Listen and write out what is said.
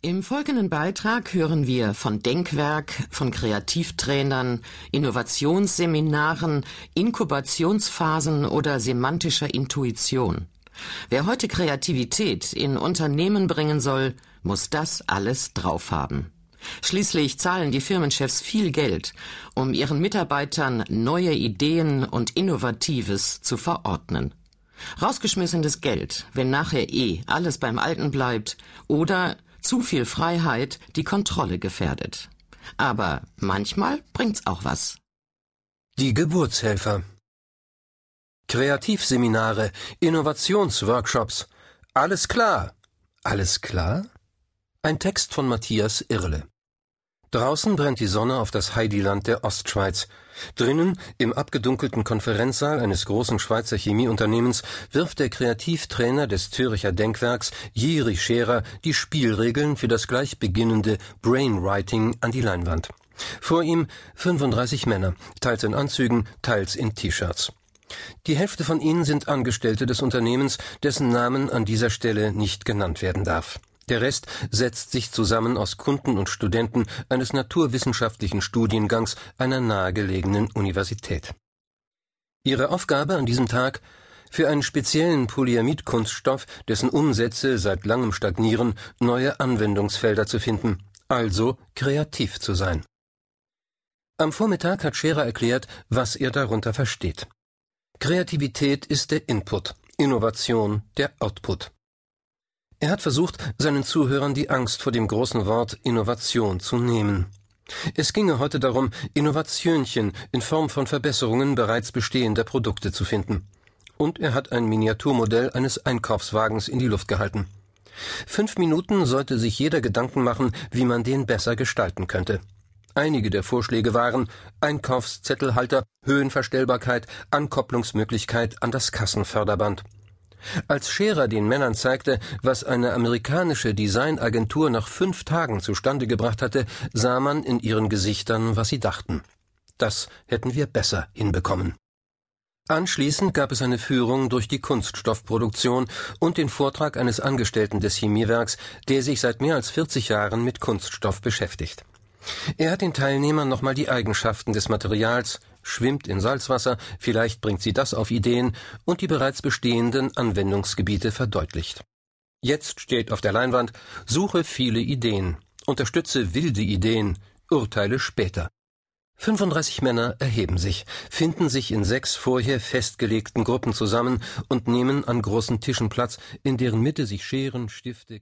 Im folgenden Beitrag hören wir von Denkwerk, von Kreativtrainern, Innovationsseminaren, Inkubationsphasen oder semantischer Intuition. Wer heute Kreativität in Unternehmen bringen soll, muss das alles drauf haben. Schließlich zahlen die Firmenchefs viel Geld, um ihren Mitarbeitern neue Ideen und Innovatives zu verordnen. Rausgeschmissenes Geld, wenn nachher eh alles beim Alten bleibt oder zu viel Freiheit die Kontrolle gefährdet. Aber manchmal bringt's auch was. Die Geburtshelfer. Kreativseminare, Innovationsworkshops. Alles klar. Alles klar? Ein Text von Matthias Irle. Draußen brennt die Sonne auf das Heidiland der Ostschweiz. Drinnen, im abgedunkelten Konferenzsaal eines großen Schweizer Chemieunternehmens, wirft der Kreativtrainer des Züricher Denkwerks, Jiri Scherer, die Spielregeln für das gleich beginnende Brainwriting an die Leinwand. Vor ihm 35 Männer, teils in Anzügen, teils in T-Shirts. Die Hälfte von ihnen sind Angestellte des Unternehmens, dessen Namen an dieser Stelle nicht genannt werden darf. Der Rest setzt sich zusammen aus Kunden und Studenten eines naturwissenschaftlichen Studiengangs einer nahegelegenen Universität. Ihre Aufgabe an diesem Tag für einen speziellen Polyamidkunststoff, dessen Umsätze seit langem stagnieren, neue Anwendungsfelder zu finden, also kreativ zu sein. Am Vormittag hat Scherer erklärt, was er darunter versteht. Kreativität ist der Input, Innovation der Output. Er hat versucht, seinen Zuhörern die Angst vor dem großen Wort Innovation zu nehmen. Es ginge heute darum, Innovationchen in Form von Verbesserungen bereits bestehender Produkte zu finden. Und er hat ein Miniaturmodell eines Einkaufswagens in die Luft gehalten. Fünf Minuten sollte sich jeder Gedanken machen, wie man den besser gestalten könnte. Einige der Vorschläge waren Einkaufszettelhalter, Höhenverstellbarkeit, Ankopplungsmöglichkeit an das Kassenförderband. Als Scherer den Männern zeigte, was eine amerikanische Designagentur nach fünf Tagen zustande gebracht hatte, sah man in ihren Gesichtern, was sie dachten. Das hätten wir besser hinbekommen. Anschließend gab es eine Führung durch die Kunststoffproduktion und den Vortrag eines Angestellten des Chemiewerks, der sich seit mehr als 40 Jahren mit Kunststoff beschäftigt. Er hat den Teilnehmern nochmal die Eigenschaften des Materials, schwimmt in Salzwasser, vielleicht bringt sie das auf Ideen und die bereits bestehenden Anwendungsgebiete verdeutlicht. Jetzt steht auf der Leinwand Suche viele Ideen, unterstütze wilde Ideen, urteile später. 35 Männer erheben sich, finden sich in sechs vorher festgelegten Gruppen zusammen und nehmen an großen Tischen Platz, in deren Mitte sich Scheren, Stifte,